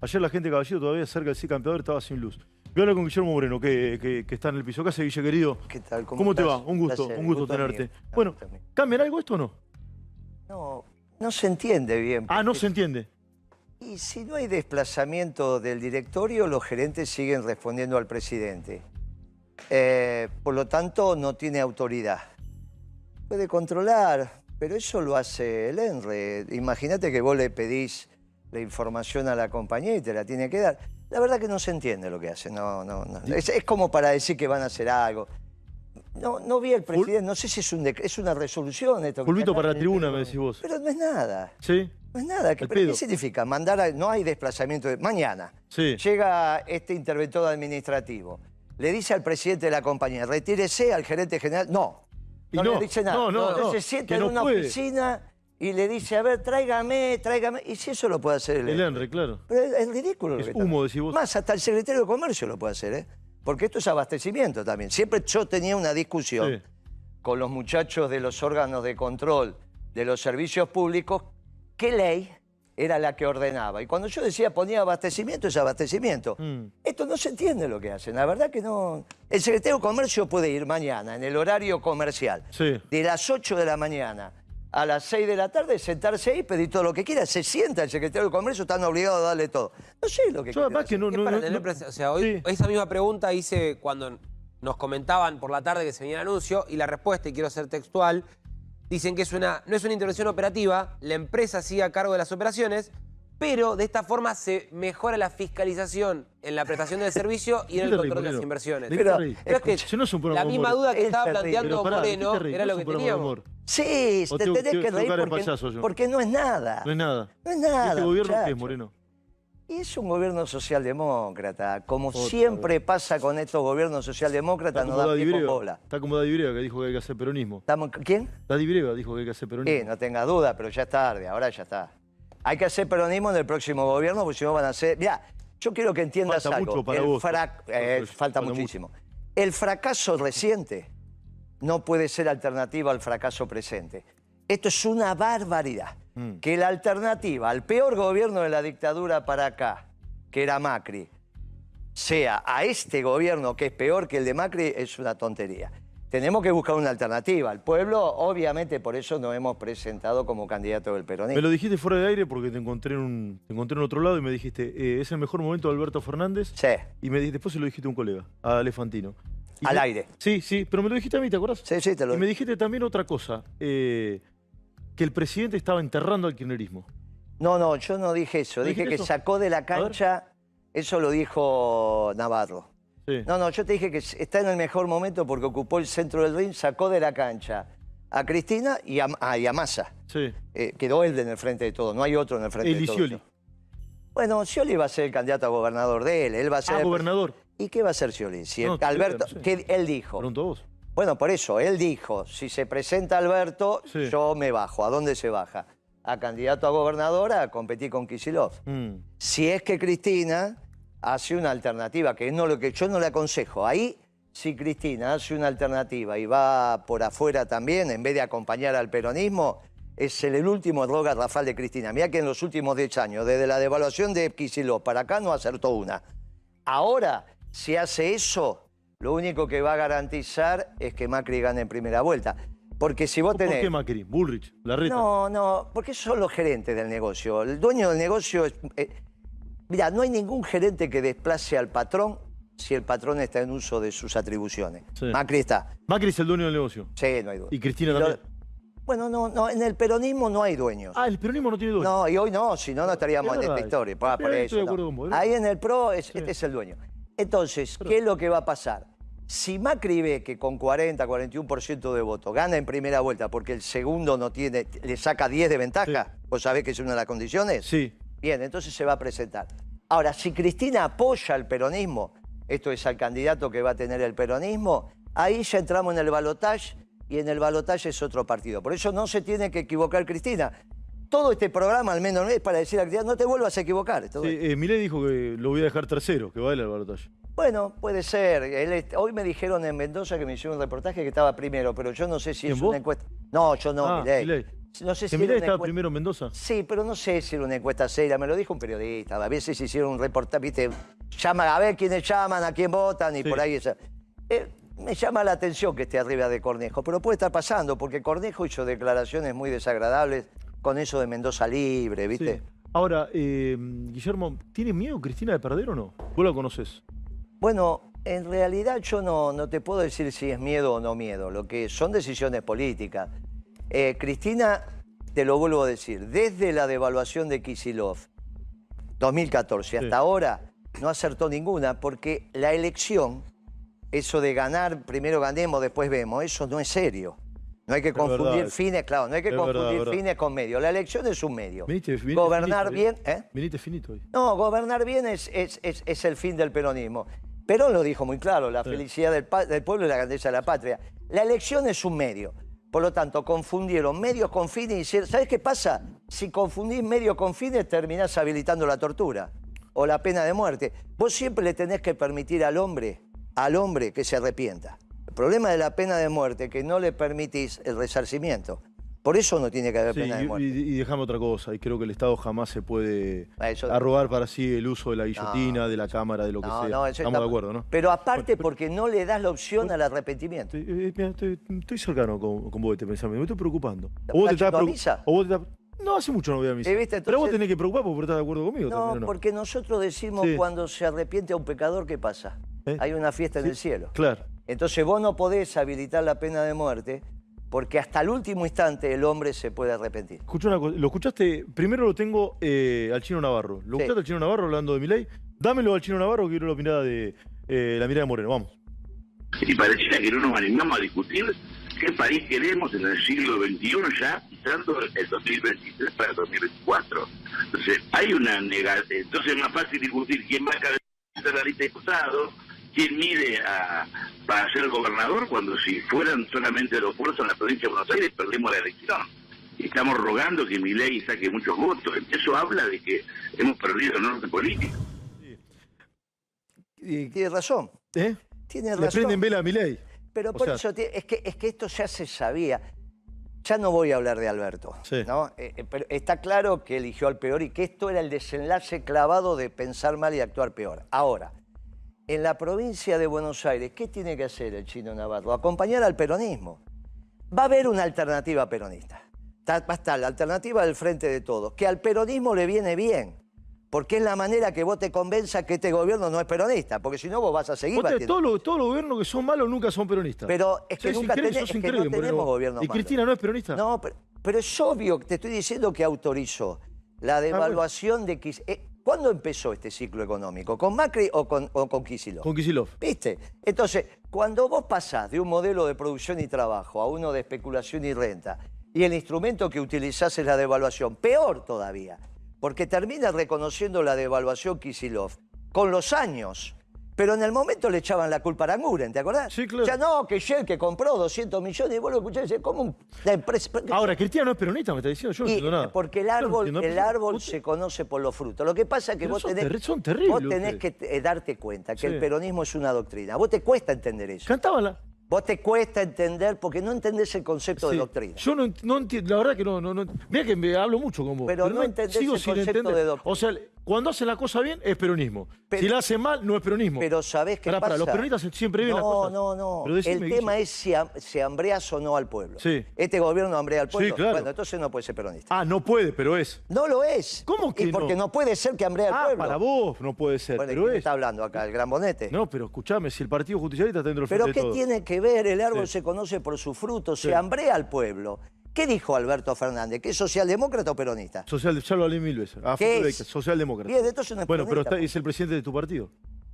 Ayer la gente de Caballito todavía cerca del sí campeador estaba sin luz. Voy a hablar con Guillermo Moreno, que, que- que está en el piso. ¿Qué hace, Guille, querido? ¿Qué tal? ¿Cómo, te va? Un gusto, un gusto gusto tenerte. Bueno. ¿cambian algo esto o no? No, no se entiende bien. Ah, no se entiende. Y si no hay desplazamiento del directorio, los gerentes siguen respondiendo al presidente. Eh, por lo tanto, no tiene autoridad. Puede controlar, pero eso lo hace el ENRE. Imagínate que vos le pedís la información a la compañía y te la tiene que dar. La verdad que no se entiende lo que hace. No, no, no. Es, es como para decir que van a hacer algo. No, no vi al presidente, no sé si es, un es una resolución esto. Pulvito para la tribuna, me decís vos. Pero no es nada. ¿Sí? No es nada. ¿Qué, Al pero ¿qué pedo. significa? Mandar a- no hay desplazamiento. De, mañana Sí. llega este interventor administrativo. Le dice al presidente de la compañía, retírese al gerente general. No. Y No, no, le dice nada. no, no, Entonces no, se sienta en una puede. oficina y le dice, a ver, tráigame, tráigame. Y si eso lo puede hacer el, El ENRE, claro. Pero es, es ridículo. lo Es que está humo, decís vos. Más, hasta el secretario de Comercio lo puede hacer, ¿eh? Porque esto es abastecimiento también. Siempre yo tenía una discusión Sí. con los muchachos de los órganos de control de los servicios públicos, qué ley era la que ordenaba. Y cuando yo decía ponía abastecimiento, es abastecimiento. Mm. Esto no se entiende lo que hacen, la verdad que no. El secretario de Comercio puede ir mañana, en el horario comercial, Sí. de las 8 de la mañana a las 6 de la tarde, sentarse ahí, pedir todo lo que quiera. Se sienta el secretario de Comercio, están obligados a darle todo. No sé lo que Yo quieren además hacer. que no... Es no, para no- tener no- presen- O sea, hoy Sí. esa misma pregunta hice cuando nos comentaban por la tarde que se venía el anuncio y la respuesta, y quiero ser textual, dicen que es una, no es una intervención operativa, la empresa sigue a cargo de las operaciones, pero de esta forma se mejora la fiscalización en la prestación del servicio y en el ¿De qué te reís, control de las inversiones. ¿De qué te Pero, es que Escucha, si no es un programa la misma duda que Es estaba terrible. planteando Pero pará, ¿de qué Moreno era No lo que teníamos. Sí, te tengo- tenés que reír porque, payaso porque no es nada. No es nada. No es ¿Y nada. ¿Este gobierno qué es. Moreno? Y es un gobierno socialdemócrata. Como siempre pasa con estos gobiernos socialdemócratas, no dan pie con bola. Está como Daddy Breva, que dijo que hay que hacer peronismo. ¿Estamos- ¿Quién? Daddy Breva dijo que hay que hacer Sí, peronismo. no tengas duda, pero ya es tarde, ahora ya está. Hay que hacer peronismo en el próximo gobierno, porque si no van a ser... Mirá, yo quiero que entiendas Falta algo. mucho para El vos. eh, Falta falta mucho. muchísimo. El fracaso reciente no puede ser alternativa al fracaso presente. Esto es una barbaridad. Mm. Que la alternativa al peor gobierno de la dictadura para acá, que era Macri, sea a este gobierno que es peor que el de Macri, es una tontería. Tenemos que buscar una alternativa. El pueblo, obviamente, por eso nos hemos presentado como candidato del Me peronismo. lo dijiste fuera de aire porque te encontré en, un, te encontré en otro lado y me dijiste, eh, es el mejor momento de Alberto Fernández. Sí, Y me, después se lo dijiste a un colega, a Alefantino. Y al me- aire. Sí, sí, pero me lo dijiste a mí, ¿te acuerdas? Sí, sí, te lo Y me dijiste también otra cosa, eh, que el presidente estaba enterrando al kirchnerismo. No, no, yo no dije eso. ¿No Dije que eso? sacó de la cancha, eso lo dijo Navarro. Sí. No, no, yo te dije que está en el mejor momento porque ocupó el centro del ring, sacó de la cancha a Cristina y a, ah, y a Massa. Sí. Eh, quedó él en el frente de todo, no hay otro en el frente de todo. Bueno, Scioli va a ser el candidato a gobernador de él, él va a ser... Ah, el- gobernador. ¿Y qué va a hacer Scioli? Si No, el- Alberto. ¿qué él dijo? A vos. Bueno, por eso, él dijo, si se presenta Alberto, Sí. yo me bajo. ¿A dónde se baja? A candidato a gobernadora a competir con Kisilov. Mm. Si es que Cristina hace una alternativa, que no lo que yo no le aconsejo. Ahí, si Cristina hace una alternativa y va por afuera también, en vez de acompañar al peronismo, es el, el último error garrafal de Cristina. Mira que en los últimos 10 años, desde la devaluación de Kicillof para acá, no acertó una. Ahora, si hace eso, lo único que va a garantizar es que Macri gane en primera vuelta. Porque si vos ¿Por tenés... qué Macri? Bullrich, Larreta. No, no, porque son los gerentes del negocio. El dueño del negocio es... eh, mira, no hay ningún gerente que desplace al patrón si el patrón está en uso de sus atribuciones. Sí. Macri está. Macri es el dueño del negocio. Sí, no hay duda. Y Cristina lo- también. Bueno, no, no, en el peronismo no hay dueños. Ah, el peronismo no tiene dueño. No, y hoy no, si no, no estaríamos Es en esta historia. Sí, por ahí en el PRO, es- este es el dueño. Entonces, ¿qué es lo que va a pasar? Si Macri ve que con 40, 41% de voto gana en primera vuelta porque el segundo no tiene, le saca 10 de ventaja, ¿vos sabés que es una de las condiciones? Sí. Bien, entonces se va a presentar. Ahora, si Cristina apoya al peronismo, esto es al candidato que va a tener el peronismo, ahí ya entramos en el balotaje y en el balotaje es otro partido. Por eso no se tiene que equivocar Cristina. Todo este programa, al menos, es para decir a Cristina, no te vuelvas a equivocar. Sí, eh, Milei dijo que lo voy a dejar tercero, que va a ir al balotaje. Bueno, puede ser. Él hoy me dijeron en Mendoza que me hicieron un reportaje que estaba primero, pero yo no sé si ¿En es vos? una encuesta. No, yo no, Ah, Milei. No sé ¿Que si era estaba primero en Mendoza? Sí, pero no sé si era una encuesta seria, me lo dijo un periodista. A veces hicieron un reportaje, viste, llama a ver quiénes llaman, a quién votan y Sí. por ahí esa. Eh, me llama la atención que esté arriba de Cornejo, pero puede estar pasando, porque Cornejo hizo declaraciones muy desagradables con eso de Mendoza libre, ¿viste? Sí. Ahora, eh, Guillermo, ¿tiene miedo Cristina de perder o no? Vos la conoces. Bueno, en realidad yo no, no te puedo decir si es miedo o no miedo, lo que son decisiones políticas. Eh, Cristina, te lo vuelvo a decir, desde la devaluación de Kisilov, 2014, hasta Sí. ahora, no acertó ninguna, porque la elección, eso de ganar, primero ganemos, después vemos, eso no es serio. No hay que confundir verdad. fines, claro, no hay que verdad, confundir verdad. fines con medios. La elección es un medio. Gobernar finito, bien, ¿eh? Viniste finito hoy. No, gobernar bien es, es- es- es el fin del peronismo. Perón lo dijo muy claro, la Sí. felicidad del, del pueblo y la grandeza de la patria. La elección es un medio. Por lo tanto, confundieron medios con fines y hicieron... ¿Sabes qué pasa? Si confundís medios con fines, terminás habilitando la tortura o la pena de muerte. Vos siempre le tenés que permitir al hombre, al hombre que se arrepienta. El problema de la pena de muerte es que no le permitís el resarcimiento. Por eso no tiene que haber Sí, pena de muerte. y- y dejame otra cosa, y creo que el Estado jamás se puede Ah, eso- arrogar para sí el uso de la guillotina, de la cámara, de lo que No, sea. no, eso Estamos está- de acuerdo, ¿no? Pero aparte porque no le das la opción al arrepentimiento. Estoy, eh, mira, estoy- estoy cercano con, con vos de este pensamiento, me estoy preocupando. ¿La O vos te estás preocup- avisa? o vos te estás- No, hace mucho no voy a misa. Eh, ¿viste? Pero vos Entonces- tenés que preocupar porque estás de acuerdo conmigo No, también, ¿o no? porque nosotros decimos Sí. cuando se arrepiente a un pecador, ¿qué pasa? ¿Eh? Hay una fiesta en el cielo. Claro. Entonces vos no podés habilitar la pena de muerte porque hasta el último instante el hombre se puede arrepentir. Escuchá una cosa, lo escuchaste, primero lo tengo eh, al Chino Navarro. ¿Lo Sí. escuchaste al Chino Navarro hablando de mi ley? Dámelo al Chino Navarro quiero la mirada de eh, la mirada de Moreno, vamos. y pareciera que no nos animamos a discutir qué país queremos en el siglo XXI ya, pisando el 2023 para el 2024. Entonces, hay una negación. Entonces, es más fácil discutir quién va a cabezar la lista de diputados, quién mide a, para ser gobernador, cuando si fueran solamente los pueblos en la provincia de Buenos Aires, perdemos la elección. Y estamos rogando que mi ley saque muchos votos. Eso habla de que hemos perdido el norte político. Y- Tiene razón, ¿Eh? tiene Le razón. prenden vela a mi ley. Pero O por sea- eso es que, es que esto ya se sabía. Ya no voy a hablar de Alberto, Sí. ¿no? Eh, eh, pero está claro que eligió al peor y que esto era el desenlace clavado de pensar mal y actuar peor. Ahora, en la provincia de Buenos Aires, ¿qué tiene que hacer el chino Navarro? Acompañar al peronismo. Va a haber una alternativa peronista. Ta- Va a estar la alternativa del frente de todos, que al peronismo le viene bien, porque es la manera que vos te convenza que este gobierno no es peronista, porque si no vos vas a seguir batiendo. todos, los, todos los gobiernos que son malos nunca son peronistas. Pero es que nunca tenés- es que no tenemos Moreno. gobierno ¿Y. Cristina no es peronista? No, pero, pero es obvio, te estoy diciendo que autorizó la devaluación de Kicillof. ¿Cuándo empezó este ciclo económico? ¿Con Macri o con, o con Kicillof? Con Kisilov. ¿Viste? Entonces, cuando vos pasás de un modelo de producción y trabajo a uno de especulación y renta, y el instrumento que utilizás es la devaluación, peor todavía, porque termina reconociendo la devaluación Kisilov con los años. Pero en el momento le echaban la culpa a Aranguren, ¿te acordás? Sí, claro. Ya no, que Shell que compró 200 millones y vos lo escuchás y decís, ¿cómo un- la empresa? Ahora, Cristina no es peronista, me está diciendo. Yo no Y, entiendo nada. porque el no árbol, el árbol se conoce por los frutos. Lo que pasa es que Pero vos tenés, terri- son terribles vos tenés que eh, darte cuenta que Sí. el peronismo es una doctrina. Vos te cuesta entender eso. Cantaban la... Vos te cuesta entender porque no entendés el concepto de doctrina. Yo no, ent- no entiendo, la verdad que no, no, no. Mira que me hablo mucho con vos. Pero no entendés el concepto de doctrina. O sea, cuando hacen la cosa bien es peronismo. Pero- si la hacen mal, no es peronismo. Pero ¿sabés qué Pará, pasa? pará, los peronistas siempre ven no, las cosas. No, no, decime, El tema es si, si hambreás o no al pueblo. Sí. Este gobierno hambrea al pueblo. Sí, claro. Bueno, entonces no puede ser peronista. Ah, no puede, pero es. No lo es. ¿Cómo que Y porque no? no? puede ser que hambrea al Ah, pueblo. para vos no puede ser, Bueno, ¿y pero quién es. está hablando acá? ¿El gran bonete? No, pero escúchame, si el Partido Justicialista está dentro del ¿Pero qué de todo. tiene que ver? El árbol Sí. se conoce por sus frutos, Sí. se hambrea al pueblo. ¿Qué dijo Alberto Fernández? ¿Que es socialdemócrata o peronista? Social, ya lo hablé mil veces. ¿Qué es? de- Socialdemócrata. Bien, entonces no es Bueno, pero está- es el presidente de tu partido.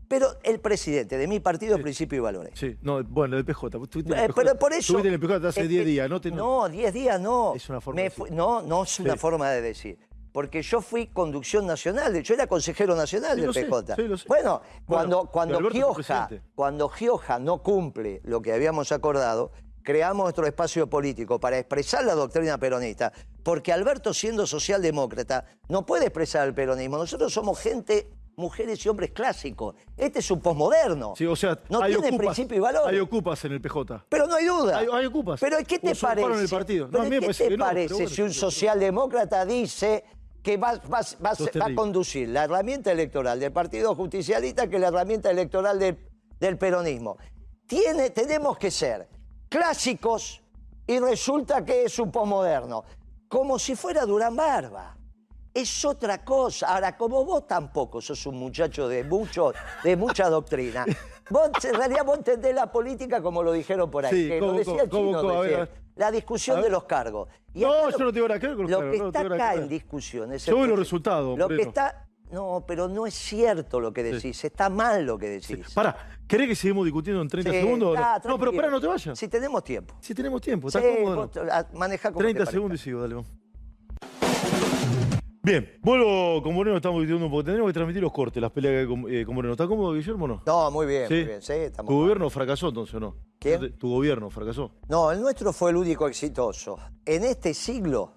Pero el presidente de mi partido, Principio y Valores. Sí, no, bueno, el PJ. Estuviste Eh, PJ. pero por eso. Estuviste en el PJ hace es 10 que- días, ¿no? Te, No, 10 días no. Es una forma Me de decir. no, no es una Sí. forma de decir. Porque yo fui conducción nacional, de hecho era consejero nacional Sí, del lo sé, PJ. sí, lo sé. Bueno, cuando, Bueno, cuando, Gioja, cuando Gioja no cumple lo que habíamos acordado, creamos nuestro espacio político para expresar la doctrina peronista. Porque Alberto, siendo socialdemócrata, no puede expresar el peronismo. Nosotros somos gente mujeres y hombres clásicos. Este es un posmoderno. Sí, o sea, no tiene ocupas, principio y valor. Hay ocupas en el PJ. Pero no hay duda. Hay- hay ocupas. Pero ¿qué te parece? el partido. No, ¿qué te que no, pero parece bueno, si un socialdemócrata dice que va, va- va- Sos va a conducir la herramienta electoral del Partido Justicialista que la herramienta electoral del, del peronismo? Tiene, tenemos que ser clásicos y resulta que es un posmoderno. Como si fuera Durán Barba. Es otra cosa. Ahora, como vos tampoco sos un muchacho de, mucho, de mucha doctrina, vos en realidad vos entendés la política como lo dijeron por ahí. Sí, que ¿cómo, lo decía cómo, el chino cómo? A ver, recién. a ver. La discusión de los cargos. Y No, yo no tengo nada que ver con los Lo cargos, que no está acá en discusión es Yo veo el- los resultados, Lo que está. No, pero no es cierto lo que decís. Está mal lo que decís. Pará, ¿querés que seguimos discutiendo en 30 Sí, segundos? no? está, no, pero pará, no te vayas. Si tenemos tiempo. Si tenemos tiempo, Sí, ¿estás cómodo? no? te- a- manejá como 30 te segundos y sigo, dale. Bien, vuelvo con Moreno, estamos discutiendo un poco. Tenemos que transmitir los cortes, las peleas que hay con, eh, con Moreno. ¿Está cómodo, Guillermo, o no? No, muy bien, Sí. muy bien. Sí, estamos ¿Tu gobierno fracasó entonces o no? ¿Quién? ¿Tu gobierno fracasó? No, el nuestro fue el único exitoso. En este siglo,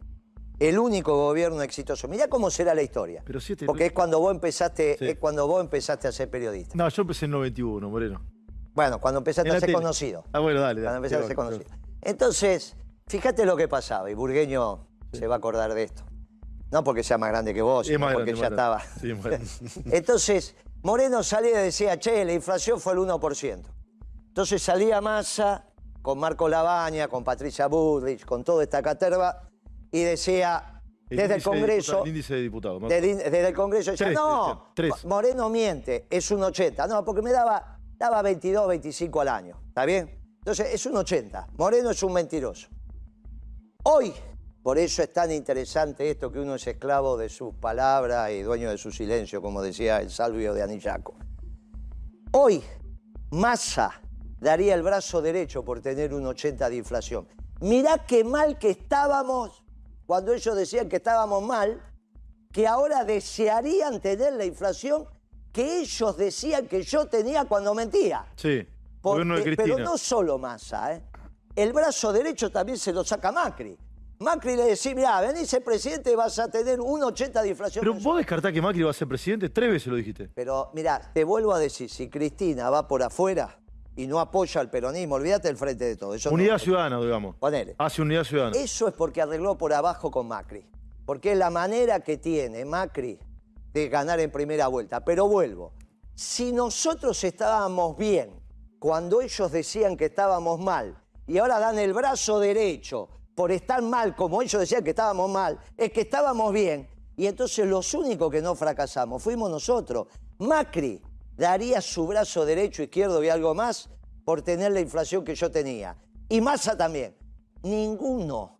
el único gobierno exitoso. Mirá cómo será la historia. Pero Porque es cuando vos empezaste, Sí. es cuando vos empezaste a ser periodista. No, yo empecé en 91, Moreno. Bueno, cuando empezaste En a ser tele. conocido. Ah, bueno, dale. Cuando dale. empezaste a ser bueno, conocido. Entonces, fíjate lo que pasaba, y Burgueño se va a acordar de esto. No porque sea más grande que vos, sino porque grande, ya estaba. Entonces, Moreno salía y decía, che, la inflación fue el 1%. Entonces salía Massa con Marco Labaña, con Patricia Bullrich, con toda esta caterva, y decía, El desde el de Congreso, diputado- índice de diputados. me desde, desde el Congreso decía, Tres, no, tres. Moreno miente, es un 80. No, porque me daba, daba 22, 25 al año, ¿está bien? Entonces, es un 80. Moreno es un mentiroso. Hoy, por eso es tan interesante esto que uno es esclavo de sus palabras y dueño de su silencio, como decía el salvio de Anillaco. Hoy, Massa daría el brazo derecho por tener un 80 de inflación. Mirá qué mal que estábamos cuando ellos decían que estábamos mal, que ahora desearían tener la inflación que ellos decían que yo tenía cuando mentía. Sí, Porque- pero no solo Massa, ¿eh? El brazo derecho también se lo saca Macri. Macri le decía, mira, venís el presidente y vas a tener un 80 de inflación. Pero mensual". vos descartás que Macri va a ser presidente, tres veces lo dijiste. Pero mira, te vuelvo a decir, si Cristina va por afuera y no apoya al peronismo, olvídate del frente de todo. Eso no- Unidad ciudadana, digamos. Ponele. Hace unidad ciudadana. Eso es porque arregló por abajo con Macri. Porque es la manera que tiene Macri de ganar en primera vuelta. Pero vuelvo, si nosotros estábamos bien cuando ellos decían que estábamos mal y ahora dan el brazo derecho por estar mal como ellos decían que estábamos mal, es que estábamos bien. Y entonces los únicos que no fracasamos fuimos nosotros. Macri daría su brazo derecho, izquierdo y algo más por tener la inflación que yo tenía. Y Massa también. Ninguno.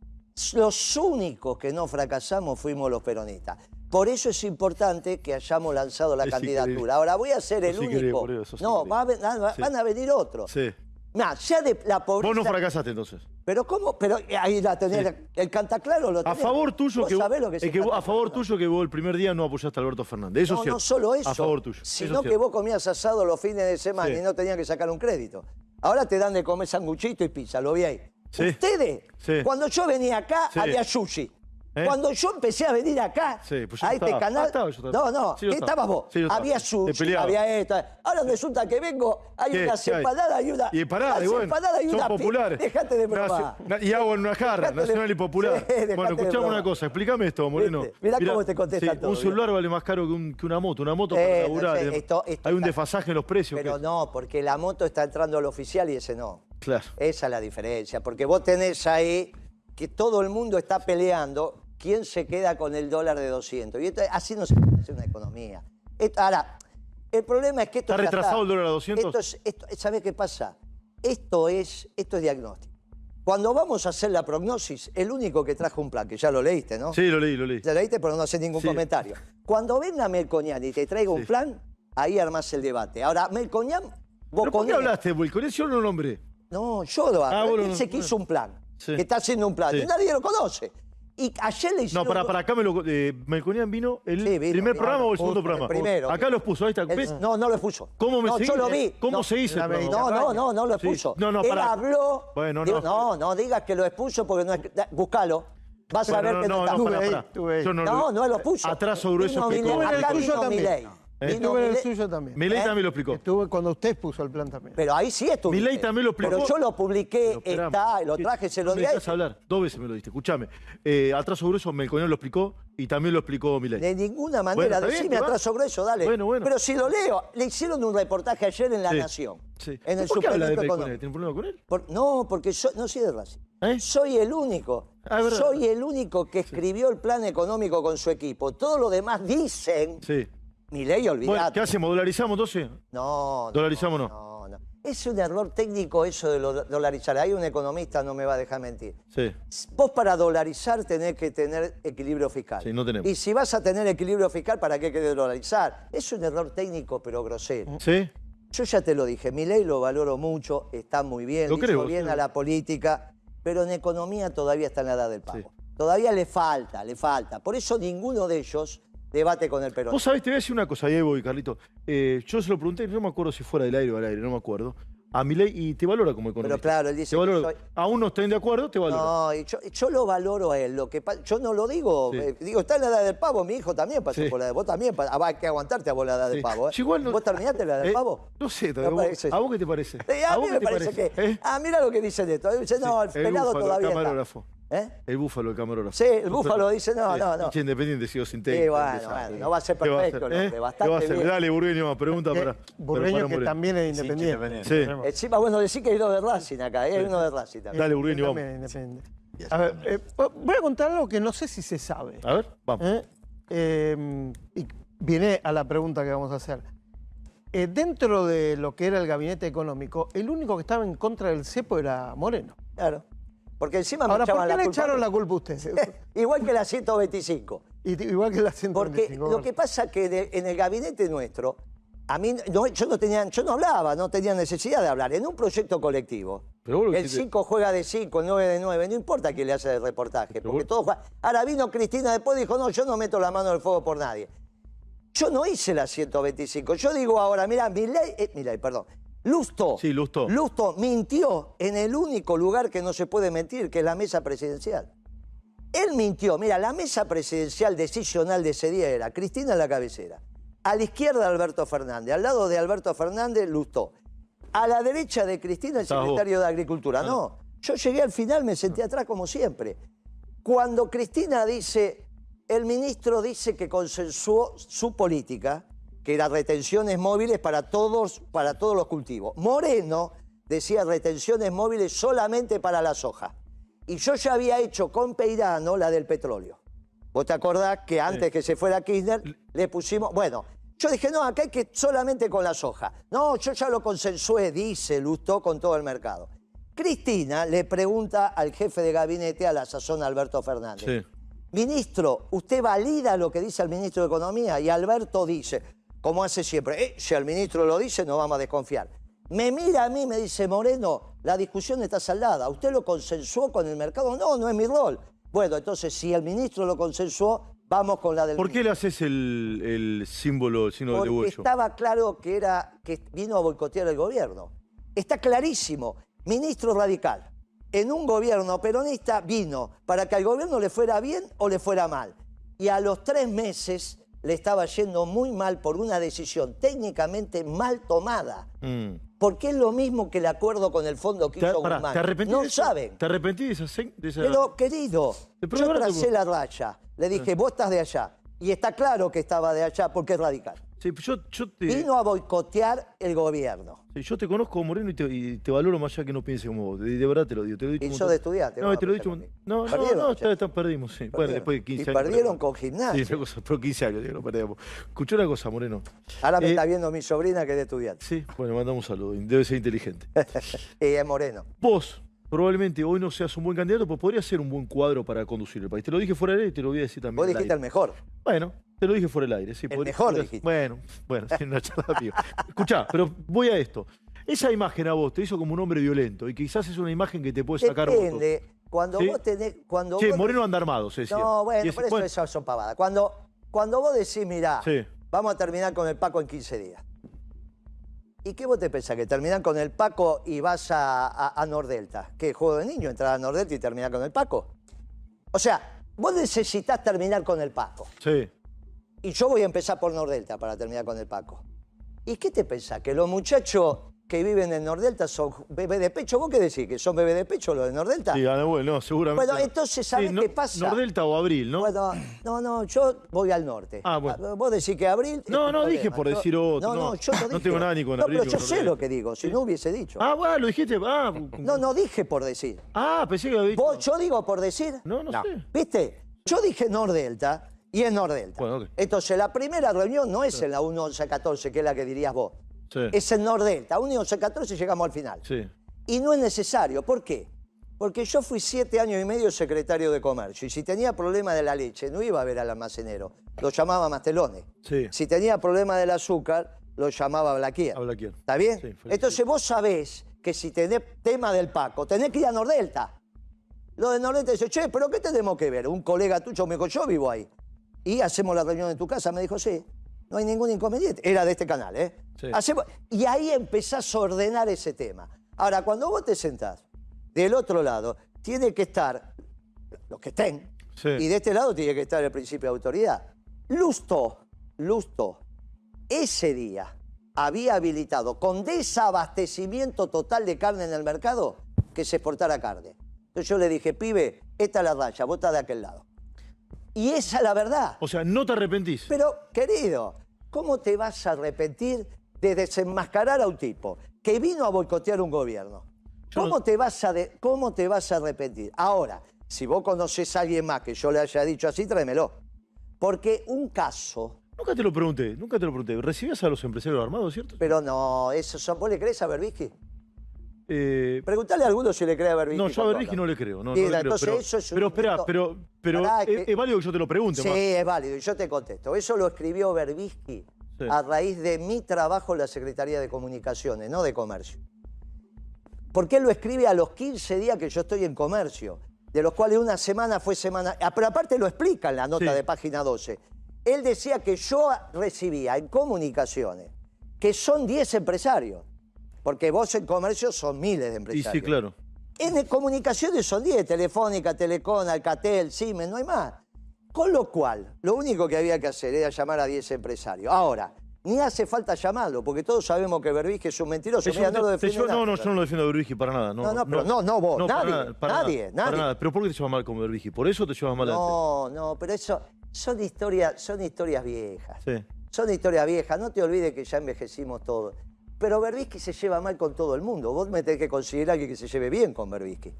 Los únicos que no fracasamos fuimos los peronistas. Por eso es importante que hayamos lanzado la Es candidatura. increíble. Ahora voy a ser el único. no, va a van a venir otros. Sí. Nah, ya de la pobreza. Vos no fracasaste entonces. Pero cómo, pero ahí la tenés, el cantaclaro lo A tenés. favor tuyo que, lo que es es el que vos- a favor tuyo que vos el primer día no apoyaste a Alberto Fernández. Eso no, cierto. no solo eso. A favor tuyo. Sino que vos comías asado los fines de semana Sí. y no tenías que sacar un crédito. Ahora te dan de comer sanguchito y pizza, lo vi ahí. Sí. Ustedes, cuando yo venía acá, había sushi. ¿Eh? Cuando yo empecé a venir acá, Sí, pues a este estaba. canal. Ah, estaba, no, no, Sí, ¿qué estaba. estabas vos? Sí, había sushi, había esto. Ahora resulta que vengo, hay unas empanadas y una. Y pará, unas y bueno, empanadas y son una populares. Dejate de probar. Y agua en una jarra, Dejate de- nacional y popular. Bueno, escuchame una cosa, explícame esto, Moreno. Viste, mirá cómo te contesta todo, Un celular vale más caro que, un- que una moto. Una moto Eh, para no laburar. sé, demás. esto- esto Hay un desfasaje en los precios. Pero no, porque la moto está entrando al oficial y ese no. Claro. Esa es la diferencia, porque vos tenés ahí que todo el mundo está peleando quién se queda con el dólar de 200. Y esto, así no se puede hacer una economía. Esto- ahora, el problema es que esto ¿Está retrasado el dólar a 200? Esto es- esto- ¿Sabés qué pasa? Esto es, esto es diagnóstico. Cuando vamos a hacer la prognosis, el único que trajo un plan, que ya lo leíste, ¿no? Sí, lo leí, lo leí. Lo leíste, pero no hace ningún Sí. comentario. Cuando venga Melconian y te traiga un Sí. plan, ahí armás el debate. Ahora, Melconian, vos ¿Pero por qué hablaste, Wilcones? Yo no lo nombré. no, yo lo hago. Ah, Él no, bueno. hizo un plan, Sí. que está haciendo un plan, y nadie lo conoce. Y ayer le No, hicieron... para, para acá me lo. Eh, Melconian vino el Sí, vino, primer vino. programa o el segundo El programa. primero. Acá los puso, ahí está. ¿ves? no, no lo puso. ¿Cómo me no, seguís? yo lo vi. ¿Cómo no, se dice? No, no, no, no lo Sí. expuso. No, no, Él pará. habló... Bueno, digo, no. no, no digas que lo expuso porque no es... da- Buscalo. Vas a Bueno, ver que no, no, está. no, pará, ahí, pará. estuve ahí. Yo No, no lo puso. Atraso grueso Vino que Milei, tuvo. acá El tuyo vino también. Milei. ¿Eh? Estuve en el suyo también. Milei ¿Eh? también lo explicó. Estuve cuando usted puso el plan también. Pero ahí sí estuvo. Milei también lo explicó. Pero yo lo publiqué, está, lo traje, se lo me di dejas hablar. Dos veces me lo diste. Escúchame. Eh, atraso grueso, Melconian lo explicó y también lo explicó Milei. De ninguna Bueno, manera, bien, decime atraso grueso, dale. Bueno, bueno. Pero si lo leo, le hicieron un reportaje ayer en La Sí, Nación. Sí. En el ¿Por qué habla de Melconian? ¿Tiene un problema con él? Por- no, porque yo no soy de Racing. ¿Eh? Soy el único. Ah, soy el único que escribió el plan económico con su equipo. Todo lo demás dicen. Sí. Mi ley, olvidate. Bueno, ¿qué hacemos? ¿Dolarizamos entonces? No, no. ¿Dolarizamos no? No, no. Es un error técnico eso de lo- dolarizar. Hay un economista, no me va a dejar mentir. Sí. Vos para dolarizar tenés que tener equilibrio fiscal. Sí, no tenemos. Y si vas a tener equilibrio fiscal, ¿para qué querés dolarizar? Es un error técnico, pero grosero. ¿Sí? Yo ya te lo dije, mi ley lo valoro mucho, está muy bien, Lo creo, bien sí. a la política, pero en economía todavía está en la edad del pago. Todavía le falta, le falta. Por eso ninguno de ellos debate con el peronismo. Vos sabés, te voy a decir una cosa, ahí voy, Carlito. Eh, yo se lo pregunté, no me acuerdo si fuera del aire o al aire, no me acuerdo. A Milei y te valora como economista. Pero claro, él dice Te que soy- Aún no estén de acuerdo, te valora. No, y yo, yo lo valoro a él. Lo que yo no lo digo. Sí. eh, digo, está en la edad del pavo. Mi hijo también pasó Sí. por la edad. Vos también. ah, va, hay que aguantarte a vos la edad del pavo. ¿eh? Igual no- ¿Vos terminaste la edad del pavo? No sé, Me ¿a vos. ¿a qué te parece? A, vos mí me parece parece? que. Ah, mira lo que dicen de esto. Dice, no, el, el pelado todavía está. ¿Eh? El búfalo, el camarógrafo. Sí, el búfalo dice, no, Sí. no, no. Independiente, sigo sin Sí, técnico. bueno, empieza. bueno, no va a ser ¿Qué va a perfecto, hacer? no, ¿Eh? que ¿Qué bastante va a hacer? bien. Dale, Burgueño, pregunta Que para. Burgueño para que también es independiente. independiente. Sí. Tenemos. Encima, bueno, decir que hay uno de Racing acá. ¿eh? Hay uno de Racing también. Dale, Burgueño, También vamos. es independiente. A ver, eh, voy a contar algo que no sé si se sabe. A ver, vamos. ¿eh? Eh, y viene a la pregunta que vamos a hacer. Eh, dentro de lo que era el gabinete económico, el único que estaba en contra del cepo era Moreno. Claro. Porque encima me Ahora, ¿por echaban qué la le culpa. echaron la culpa a usted? Igual que la 125. Y- igual que la 125. Porque lo que pasa que de- en el gabinete nuestro, a mí no, yo no tenía, yo no hablaba, no tenía necesidad de hablar. En un proyecto colectivo, Pero vos lo que el hiciste- 5 juega de 5, el 9 de 9, no importa quién le hace el reportaje, porque vos-. Ahora vino Cristina después y dijo, no, yo no meto la mano en el fuego por nadie. Yo no hice la 125. Yo digo ahora, mira, Milei, eh, Milei, perdón. Lusto. Sí, Lustó. Lusto mintió en el único lugar que no se puede mentir, que es la mesa presidencial. Él mintió. Mira, la mesa presidencial decisional de ese día era Cristina en la cabecera. A la izquierda Alberto Fernández. Al lado de Alberto Fernández, Lustó. A la derecha de Cristina, el secretario de Agricultura. No. Yo llegué al final, me senté atrás como siempre. Cuando Cristina dice, el ministro dice que consensuó su política, que era retenciones móviles para todos, para todos los cultivos. Moreno decía retenciones móviles solamente para la soja. Y yo ya había hecho con Peirano la del petróleo. ¿Vos te acordás que antes que se fuera Kirchner le pusimos... Bueno, yo dije, no, acá hay que solamente con la soja. No, yo ya lo consensué, dice Lustó, con todo el mercado. Cristina le pregunta al jefe de gabinete, a la sazón Alberto Fernández. Sí. Ministro, ¿usted valida lo que dice el ministro de Economía? Y Alberto dice, como hace siempre, "Eh, si el ministro lo dice, no vamos a desconfiar. Me mira a mí, me dice Moreno, la discusión está saldada. ¿Usted lo consensuó con el mercado? No, no es mi rol. Bueno, entonces, si el ministro lo consensuó, vamos con la del ¿Por qué le haces el, el símbolo, el signo de Porque huello? estaba claro que, era, que vino a boicotear el gobierno. Está clarísimo. Ministro radical. En un gobierno peronista vino para que al gobierno le fuera bien o le fuera mal. Y a los tres meses le estaba yendo muy mal por una decisión técnicamente mal tomada. Mm. Porque es lo mismo que el acuerdo con el fondo que ¿Te, hizo pará, Guzmán. ¿te no de eso? saben. ¿Te arrepentís de esa, de esa- Pero, querido, yo tracé la raya. Le dije, vos estás de allá. Y está claro que estaba de allá porque es radical. Sí, yo, yo te, Vino a boicotear el gobierno. sí, yo te conozco, Moreno, y te, y te valoro más allá que no pienses como vos. De, de verdad te lo digo. Te lo dicho Y montón. de estudiante, No, te lo he dicho. No, lo no, no, está, está- perdimos, sí. Bueno, después de 15 Y años. perdieron con gimnasia. Sí, una cosa, pero 15 años, digo, no perdíamos. Escuchó una cosa, Moreno. Ahora me Eh, está viendo mi sobrina que es de estudiante. Sí, bueno, mandamos un saludo. Debe ser inteligente. Y es moreno. Vos, probablemente hoy no seas un buen candidato, pero podría ser un buen cuadro para conducir el país. Te lo dije fuera del aire y te lo voy a decir también. Vos dijiste el mejor. Bueno, te lo dije fuera del aire. Sí, El podría- mejor dijiste. Bueno, bueno, sí, una charla mío. Escuchá, pero voy a esto. Esa imagen a vos te hizo como un hombre violento y quizás es una imagen que te puede sacar. Depende. Cuando ¿Sí? vos tenés. Cuando Che, vos- Moreno anda armado, decía. No, bueno, es- por eso bueno, esas son pavadas. Cuando, cuando vos decís, mirá, Sí. vamos a terminar con el Paco en 15 días. ¿Y qué vos te pensás? ¿Que terminan con el Paco y vas a, a, a Nordelta? ¿Qué juego de niño? ¿Entrar a Nordelta y terminar con el Paco? O sea, vos necesitas terminar con el Paco. Sí. Y yo voy a empezar por Nordelta para terminar con el Paco. ¿Y qué te pensás? ¿Que los muchachos que viven en Nordelta son bebés de pecho? ¿Vos qué decís? ¿Que son bebés de pecho los de Nordelta? Sí, ah, bueno, no, seguramente. Bueno, entonces, ¿sabés no- qué pasa? Nordelta o Abril, ¿no? Bueno, no, no, yo voy al norte. Ah, bueno. Vos decís que abril. No, no, dije por Yo- decir otro, No, no, no. yo no No dije. tengo nada ni con No, abril pero yo sé lo que digo, si no hubiese dicho. Ah, bueno, lo dijiste. Ah, No, no dije por decir. ah pensé que había dicho. ¿Vos, yo digo por decir? No, no, sé. ¿Viste? Yo dije Nordelta y es Nordelta. Bueno. Entonces, la primera reunión no es en la 1114, que es la que dirías vos. Sí. Es en Nordelta. 1114 y llegamos al final. Sí. Y no es necesario. ¿Por qué? Porque yo fui siete años y medio secretario de comercio. Y si tenía problema de la leche, no iba a ver al almacenero. Lo llamaba Mastelones. Sí. Si tenía problema del azúcar, lo llamaba Blaquier. ¿Está bien? Sí. Entonces vos sabés que si tenés tema del Paco, tenés que ir a Nordelta. Lo de Nordelta dice, che, ¿pero qué tenemos que ver? Un colega tuyo me dijo, yo vivo ahí. Y hacemos la reunión en tu casa. Me dijo, sí, no hay ningún inconveniente. Era de este canal, ¿eh? Sí. Hacemos- Y ahí empezás a ordenar ese tema. Ahora, cuando vos te sentás del otro lado, tiene que estar los que estén. Sí. Y de este lado tiene que estar el principio de autoridad. Lusto, Lusto, ese día había habilitado con desabastecimiento total de carne en el mercado que se exportara carne. Entonces yo le dije, pibe, esta es la raya, vos estás de aquel lado. Y esa es la verdad. O sea, no te arrepentís. Pero, querido, ¿cómo te vas a arrepentir de desenmascarar a un tipo que vino a boicotear un gobierno? ¿Cómo no- te, vas a de- ¿Cómo te vas a arrepentir? Ahora, si vos conocés a alguien más que yo le haya dicho así, tráemelo. Porque un caso, Nunca te lo pregunté, nunca te lo pregunté. ¿Recibías a los empresarios armados, cierto? pero no, eso son, ¿vos le crees a Berbisky? Eh, Preguntale a alguno si le cree a Berbisky. no, yo a Berbisky no le creo. No, no Bien, le creo, entonces pero, eso es un pero espera, pero, es, que- es válido que yo te lo pregunte. Sí, más. es válido, y yo te contesto. Eso lo escribió Berbisky Sí. a raíz de mi trabajo en la Secretaría de Comunicaciones, no de Comercio. Porque él lo escribe a los 15 días que yo estoy en comercio, de los cuales una semana fue semana. ah, Pero aparte lo explica en la nota Sí. de página 12. Él decía que yo recibía en comunicaciones, que son 10 empresarios, porque vos en comercio son miles de Y empresarios. sí, claro. En comunicaciones son 10, Telefónica, Telecom, Alcatel, Siemens, no hay más. Con lo cual, lo único que había que hacer era llamar a 10 empresarios. Ahora, ni hace falta llamarlo, porque todos sabemos que Berbisky es un mentiroso. Mira, no lo yo, no, no, yo no lo defiendo a Berbisky para nada. No, No, no, pero no, no vos, para nadie, nada, para nadie, nada, para nadie. nada. ¿Pero por qué te llevas mal con Berbisky? ¿Por eso te llevas mal antes? No, no, pero eso son historias, son historias viejas. Sí. Son historias viejas, no te olvides que ya envejecimos todos. Pero Berbisky se lleva mal con todo el mundo. Vos me tenés que considerar alguien que se lleve bien con Berbisky.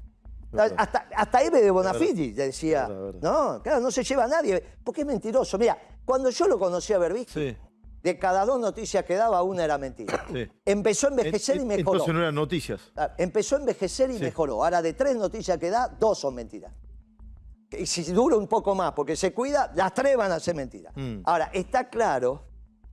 Hasta, hasta Eve de Bonafini decía, no, claro, no se lleva a nadie, porque es mentiroso. Mira, cuando yo lo conocí a Berbisky, Sí. de cada dos noticias que daba, una era mentira. Sí. Empezó a envejecer En- y mejoró. Entonces no eran noticias. Empezó a envejecer y Sí. mejoró. Ahora, de tres noticias que da, dos son mentiras. Y si dura un poco más porque se cuida, las tres van a ser mentiras. Mm. Ahora, está claro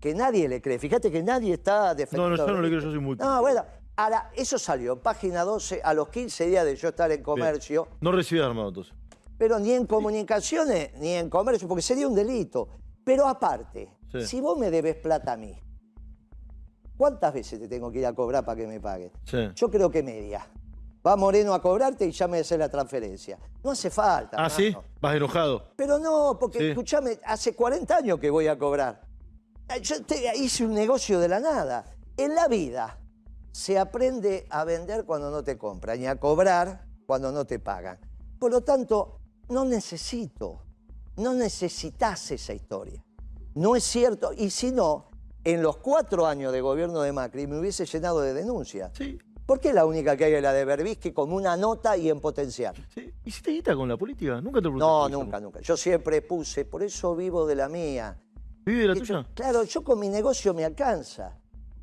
que nadie le cree. Fíjate que nadie está defendiendo. No, no, yo no le a creo, yo soy muy No, bueno, ahora, eso salió en página 12 a los 15 días de yo estar en comercio, No recibías armado entonces. pero ni en comunicaciones ni en comercio, porque sería un delito. Pero aparte, Sí. si vos me debes plata a mí, ¿cuántas veces te tengo que ir a cobrar para que me paguen? Sí. Yo creo que media. Va Moreno a cobrarte y ya me hace la transferencia. No hace falta. Ah, ¿sí? Vas enojado. Pero no, porque escúchame, hace 40 años que voy a cobrar. Eh, Yo te- hice un negocio de la nada. En la vida se aprende a vender cuando no te compran y a cobrar cuando no te pagan. Por lo tanto, no necesito, no necesitas esa historia. No es cierto. Y si no, en los cuatro años de gobierno de Macri me hubiese llenado de denuncias. Sí. ¿Por qué la única que hay es la de Berbisky como una nota y en potencial? sí. ¿Hiciste guita con la política? Nunca te lo No, nunca, nunca. Yo siempre puse, por eso vivo de la mía. ¿Vive de la tuya? claro, yo con mi negocio me alcanza.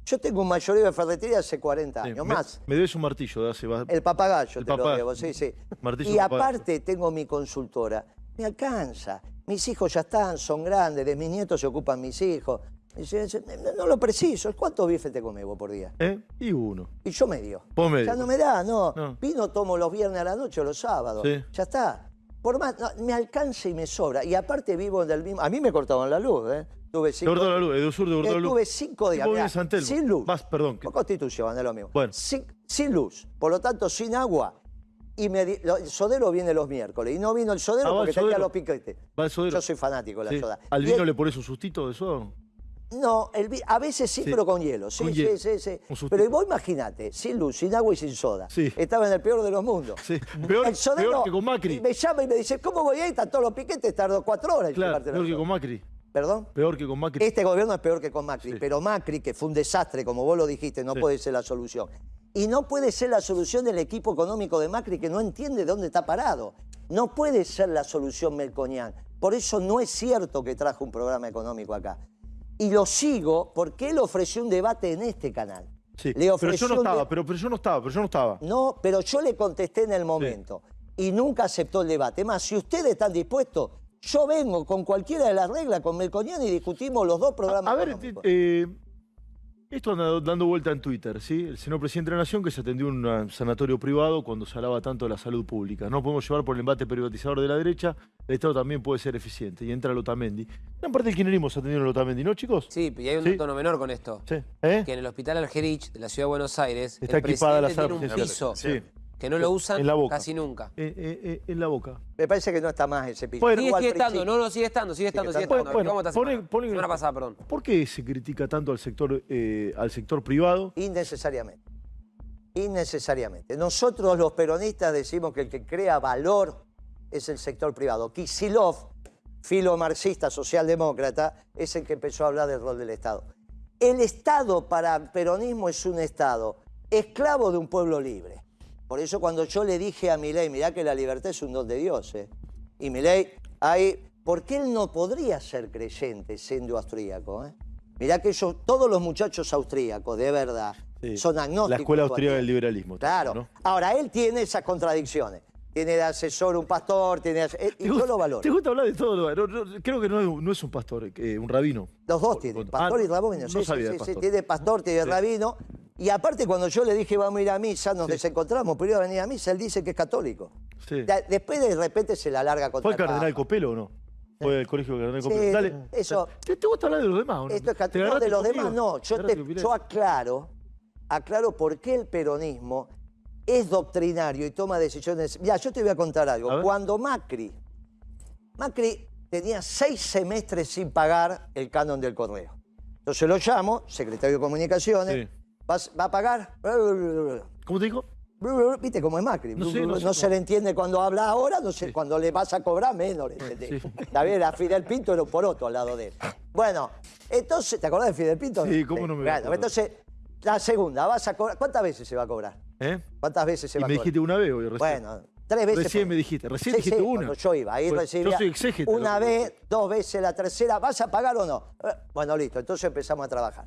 Yo tengo un mayoreo de ferretería hace 40 Sí, años, me, más. Me debes un martillo de hace... El papagayo, El te lo papá- debo, sí, sí. Martillo Y aparte tengo mi consultora, me alcanza. Mis hijos ya están, son grandes, de mis nietos se ocupan mis hijos. No, no lo preciso. ¿Cuántos bifes te comes vos por día? ¿Eh? Y uno. Y yo medio. Vos medio. Ya no me da, no. No. Vino tomo los viernes a la noche o los sábados. Sí. Ya está. Por más, no, me alcanza y me sobra. Y aparte vivo del mismo. A mí me cortaban la luz, ¿eh? Tuve De cinco, Cortó la luz, Edusur de Cortó la eh, luz. tuve cinco días mirá, sin luz. Vas, perdón. Por Constitución, es lo mismo. Bueno. Sin, sin luz, por lo tanto sin agua. y me di- lo- el sodero viene los miércoles. Y no vino el sodero Ah, va el porque tenía sodero. los piquetes. Va el sodero. Yo soy fanático de la Sí. soda. ¿Al vino el- le pones un sustito de soda? No? No, el vi- a veces sí, Sí. pero con hielo. Sí, Con sí, hielo. sí, sí. Un. Pero vos imagínate, sin luz, sin agua y sin soda. Sí. Estaba en el peor de los mundos. Sí. Peor- El peor que con Macri. Me llama y me dice, ¿cómo voy a ir? Están todos los piquetes, tardó cuatro horas en Claro, peor que con Macri. ¿Perdón? Peor que con Macri. Este gobierno es peor que con Macri, Sí. pero Macri, que fue un desastre, como vos lo dijiste, no Sí. puede ser la solución. Y no puede ser la solución del equipo económico de Macri, que no entiende dónde está parado. No puede ser la solución Melconian. Por eso no es cierto que trajo un programa económico acá. Y lo sigo porque él ofreció un debate en este canal. Sí. Le Pero yo no estaba, pero, pero yo no estaba, pero yo no estaba. No, pero yo le contesté en el momento y nunca aceptó el debate. Más, si ustedes están dispuestos, yo vengo con cualquiera de las reglas con Melconian y discutimos los dos programas A ver, económicos. eh, esto anda dando vuelta en Twitter, ¿sí? El señor presidente de la Nación que se atendió en un sanatorio privado cuando se hablaba tanto de la salud pública. No podemos llevar por el embate privatizador de la derecha, el Estado también puede ser eficiente. Y entra Lotamendi. Gran parte del kirchnerismo se atendió en Lotamendi, ¿no, chicos? Sí, y hay un Sí. tono menor con esto. Sí. ¿Eh? Que en el hospital Algerich de la ciudad de Buenos Aires, Está el equipada la sala tiene un piso. Sí. Que no lo usan En la boca. casi nunca. Eh, eh, eh, en la boca. Me parece que no está más ese piso. Bueno, Sigue, estando, no, no, sigue estando, sigue estando, sigue estando. estando. Bueno, pasada, perdón. ¿Por qué se critica tanto al sector, eh, al sector privado? Innecesariamente. Innecesariamente. Nosotros los peronistas decimos que el que crea valor es el sector privado. Kisilov, filo marxista socialdemócrata, es el que empezó a hablar del rol del Estado. El Estado para el peronismo es un Estado esclavo de un pueblo libre. Por eso cuando yo le dije a Milei, mirá que la libertad es un don de Dios, ¿eh? y Milei, ahí, porque él no podría ser creyente siendo austríaco. ¿eh? Mirá que ellos, todos los muchachos austríacos, de verdad, Sí. son agnósticos. La escuela austríaca del liberalismo. Claro. ¿no? Ahora, él tiene esas contradicciones. Tiene de asesor un pastor, tiene de- eh, y ¿Te yo lo valoro. ¿Te gusta hablar de todo? no, no, creo que no es, no es un pastor, eh, un rabino. Los dos Por- tienen, por- pastor ah, y rabino. No sí, sí, sabía sí, de sí, pastor. tiene pastor, tiene Sí. rabino. Y aparte, cuando yo le dije vamos a ir a misa, nos Sí. desencontramos, pero iba a venir a misa, él dice que es católico. Sí. Después de repente se la larga contra ¿Fue el cardenal. Copelo o no? Fue el colegio Cardenal Sí, Copelo. Dale. eso- ¿Te, te gusta hablar de los demás o no? Esto es ¿Te no, de los conmigo? demás no. Yo, te- yo aclaro, aclaro por qué el peronismo es doctrinario y toma decisiones. Ya, yo te voy a contar algo. Cuando Macri, Macri tenía seis semestres sin pagar el canon del correo. Entonces lo llamo, secretario de Comunicaciones, Sí. ¿Vas- ¿va a pagar? ¿Cómo te dijo? ¿Viste cómo es Macri? No sé, no sé se le entiende cuando habla ahora, no sé, cuando le vas a cobrar menos le entendés. Está bien, a Fidel Pinto era un poroto al lado de él. Bueno, entonces, ¿te acordás de Fidel Pinto? Sí, cómo no me voy a Bueno, acordar. entonces, la segunda, vas a cobrar. ¿Cuántas veces se va a cobrar? ¿Eh? ¿Cuántas veces se Y va me a cobrar? dijiste una vez hoy recién. Bueno, tres veces. Recién por- me dijiste, recién dijiste una. Cuando yo iba, ahí Pues, recibía yo soy exégeta, una lo que- vez, dos veces, la tercera, ¿vas a pagar o no? Eh, Bueno, listo, entonces empezamos a trabajar.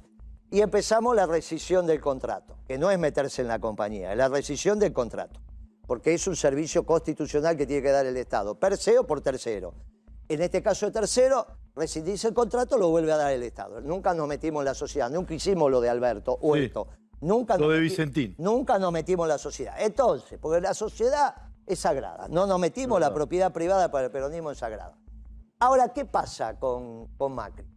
Y empezamos la rescisión del contrato, que no es meterse en la compañía, es la rescisión del contrato, porque es un servicio constitucional que tiene que dar el Estado, per se o por tercero. En este caso de tercero, rescindirse el contrato lo vuelve a dar el Estado. Nunca nos metimos en la sociedad, nunca hicimos lo de Alberto o Sí. esto. Nunca Lo de Vicentín. Nunca nos metimos en la sociedad. Entonces, porque la sociedad es sagrada. No nos metimos, la propiedad privada para el peronismo es sagrada. Ahora, ¿qué pasa con, con Macri?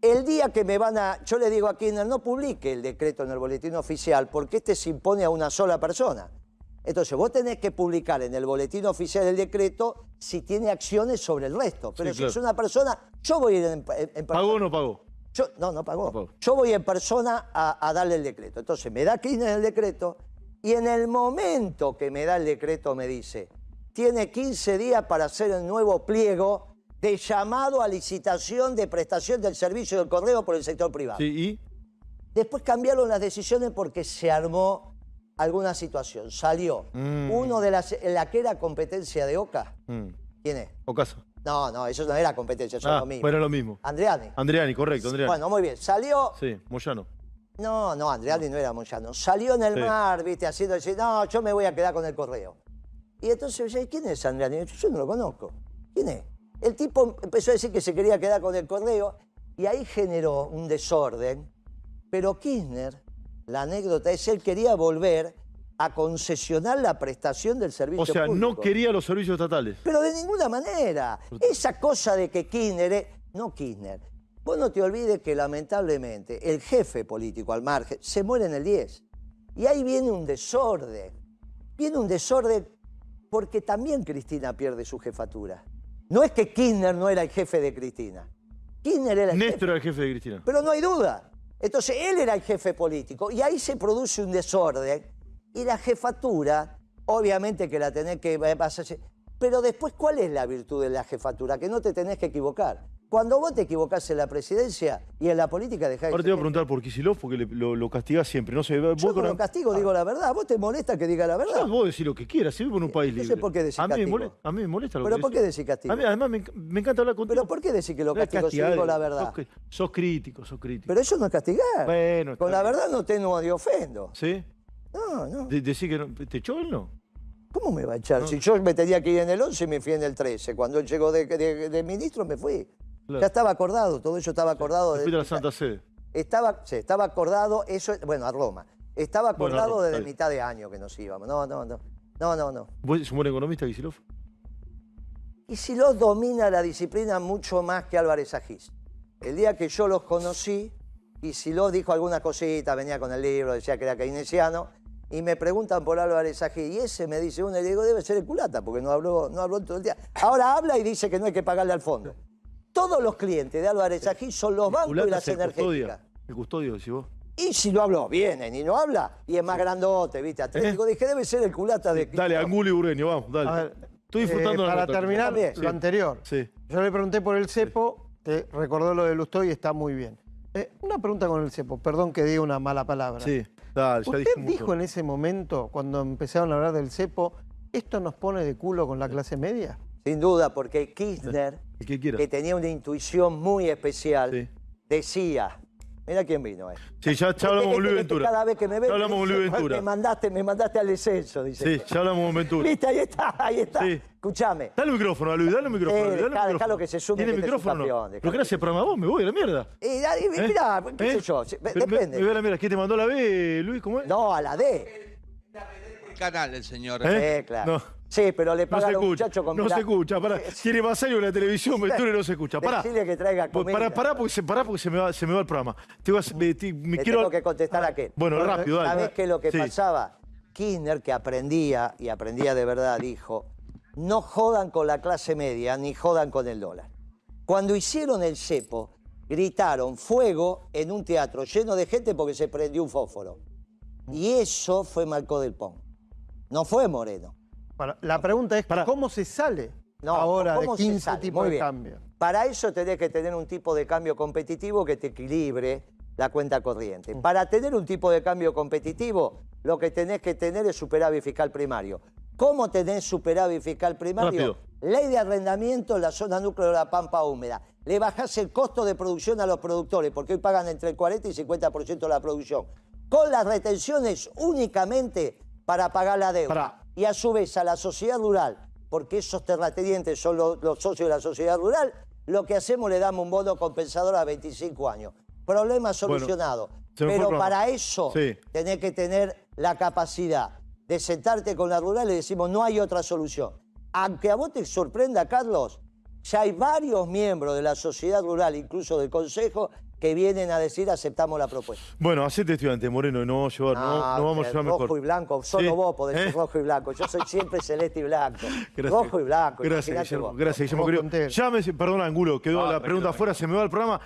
El día que me van a. Yo le digo a Kirchner, no publique el decreto en el boletín oficial porque este se impone a una sola persona. Entonces, vos tenés que publicar en el boletín oficial el decreto si tiene acciones sobre el resto. Pero Sí, si claro. es una persona, yo voy a ir en, en- en ¿Pagó o no pagó? Yo, no, no pagó. No pagó. Yo voy en persona a, a darle el decreto. Entonces me da Kirchner el decreto y en el momento que me da el decreto me dice, tiene 15 días para hacer el nuevo pliego de llamado a licitación de prestación del servicio del correo por el sector privado. Sí, y. Después cambiaron las decisiones porque se armó alguna situación. Salió Mm. uno de las, la que era competencia de OCA. Mm. ¿Quién es? Ocasa. No, no, eso no era competencia, eso es Ah, lo mismo. bueno, lo mismo. Andreani. Andreani, correcto, Andreani. Bueno, muy bien. Salió Sí, Moyano. no, no, Andreani no era Moyano. Salió en el Sí. mar, viste, haciendo decir, no, yo me voy a quedar con el correo. Y entonces ¿quién es Andreani? Yo, yo no lo conozco. ¿Quién es? El tipo empezó a decir que se quería quedar con el correo y ahí generó un desorden. Pero Kirchner, la anécdota es, él quería volver a concesionar la prestación del servicio O sea, no público. quería los servicios estatales. Pero de ninguna manera. Esa cosa de que Kirchner es... No Kirchner. Vos no te olvides que lamentablemente el jefe político al margen se muere en el 10. Y ahí viene un desorden. Viene un desorden porque también Cristina pierde su jefatura. No es que Kirchner no era el jefe de Cristina. Kirchner era el jefe. Era el jefe de Cristina. Pero no hay duda. Entonces él era el jefe político y ahí se produce un desorden y la jefatura, obviamente que la tenés que... Pero después, ¿cuál es la virtud de la jefatura? Que no te tenés que equivocar. Cuando vos te equivocás en la presidencia y en la política dejás de Ahora te iba a preguntar por Kicillof porque le- lo, lo castigás siempre. No sé, vos Yo con- con castigo digo la verdad. ¿Vos te molesta que diga la verdad? No, vos decís lo que quieras, si vivo en un país No sé libre. por qué decís a mí, me castigo. molesta, a mí me molesta lo ¿Pero que por qué decís. castigo? A mí, además, me, enc- me encanta hablar contigo. ¿Pero por qué decís que lo No es castigo si castigar, digo la sos verdad? cri- Sos, crítico, sos crítico. Pero eso no es castigar. Bueno, está Con la bien. verdad no te no te ofendo. ¿Sí? No, no. De- decís que no, ¿Te echó él no? ¿Cómo me va a echar? Si yo me tenía que ir en el 11 me fui en el 13. Cuando él llegó de, de- de ministro me fui. Claro. Ya estaba acordado, todo eso estaba acordado. Te de- la Santa Sede. Estaba, sí, estaba acordado, eso, bueno, a Roma. Estaba Bueno, acordado Roma, desde mitad de año que nos íbamos. No, no, no. No, no, no. ¿Vos es un buen economista, si los domina la disciplina mucho más que Álvarez Agís. El día que yo los conocí, y si los dijo algunas cositas, venía con el libro, decía que era keynesiano, y me preguntan por Álvarez Agís, y ese me dice uno, y le digo, debe ser el culata, porque no habló, no habló todo el día. Ahora habla y dice que no hay que pagarle al fondo. Todos los clientes de Álvarez Agís son los bancos y las energéticas. custodio. El custodio, decís vos. Y si lo habló, vienen y no habla, y es más grandote, ¿viste? Atlético, dije, debe ser el culata de... ¿Eh? Dale, Angulo y Burgueño, vamos, dale. A ver, Estoy disfrutando eh, la Para terminar, También. lo Sí. anterior. Sí. Yo le pregunté por el cepo, te recordó lo de Lustó y está muy bien. Eh, una pregunta con el cepo, perdón que diga una mala palabra. Sí, dale, ya ¿Usted dijo en ese momento, cuando empezaron a hablar del cepo, esto nos pone de culo con la clase media? Sin duda, porque Kirchner, El que tenía una intuición muy especial, Sí. decía, mira quién vino, eh. Sí, ya, ya hablamos con Luis Este Ventura. Cada vez que me ve, Ya hablamos con Luis Ventura. Me mandaste, me mandaste al descenso, dice. Sí, ya hablamos con Ventura. Viste, ahí está, ahí está. Sí. Escuchame. Dale el micrófono a Luis, dale el micrófono. Eh, dale el dejá- micrófono. dejalo que se sume ¿Tiene que este micrófono? campeón, no? ¿Pero hace programa vos? Me voy a la mierda. Y, ahí, ¿Eh? mirá, qué ¿Eh? sé yo, Pero me- depende. Me, voy a la mierda. ¿Qué te mandó a la B, Luis? ¿Cómo es? No, a la D. canal el señor. ¿Eh? Sí, claro. No. Sí, pero le No pagan se a un muchacho con no se escucha, pará. Tiene más años la televisión, Ventura no se escucha. Pará. Que traiga Pues comida. Pará, pará, porque se, pará porque se me va, se me va el programa. Te vas- me, te- me Le quiero... tengo que contestar a aquel. Bueno, rápido, dale. ¿Sabés qué lo que Sí. pasaba? Kirchner, que aprendía, y aprendía de verdad, dijo, no jodan con la clase media, ni jodan con el dólar. Cuando hicieron el cepo, gritaron fuego en un teatro lleno de gente porque se prendió un fósforo. Y eso fue Marco del Pon. No fue Moreno. Bueno, la pregunta es, Pará. ¿cómo se sale No, ahora ¿cómo de se 15 sale? tipos de cambio? Para eso tenés que tener un tipo de cambio competitivo que te equilibre la cuenta corriente. Mm. Para tener un tipo de cambio competitivo, lo que tenés que tener es superávit fiscal primario. ¿Cómo tenés superávit fiscal primario? Rápido. Ley de arrendamiento en la zona núcleo de la Pampa Húmeda. Le bajás el costo de producción a los productores, porque hoy pagan entre el 40 y 50% de la producción. Con las retenciones únicamente para pagar la deuda. Y a su vez a la sociedad rural, porque esos terratenientes son los, los socios de la sociedad rural, lo que hacemos le damos un bono compensador a 25 años. Problema solucionado. Pero para eso Sí. tenés que tener la capacidad de sentarte con la rural y decimos, no hay otra solución. Aunque a vos te sorprenda, Carlos, ya hay varios miembros de la sociedad rural, incluso del Consejo, que vienen a decir aceptamos la propuesta. Bueno, hacete estudiante, Moreno, y no vamos a llevar, no, no vamos a llevar rojo mejor. y blanco, solo Sí. vos podés ¿Eh? ser rojo y blanco. Yo soy siempre celeste y blanco. Gracias. Rojo y blanco. Gracias, Guillermo. vos. Gracias, Guillermo. Llámese, perdón, Angulo, quedó Ah, la pregunta afuera, se me va el programa.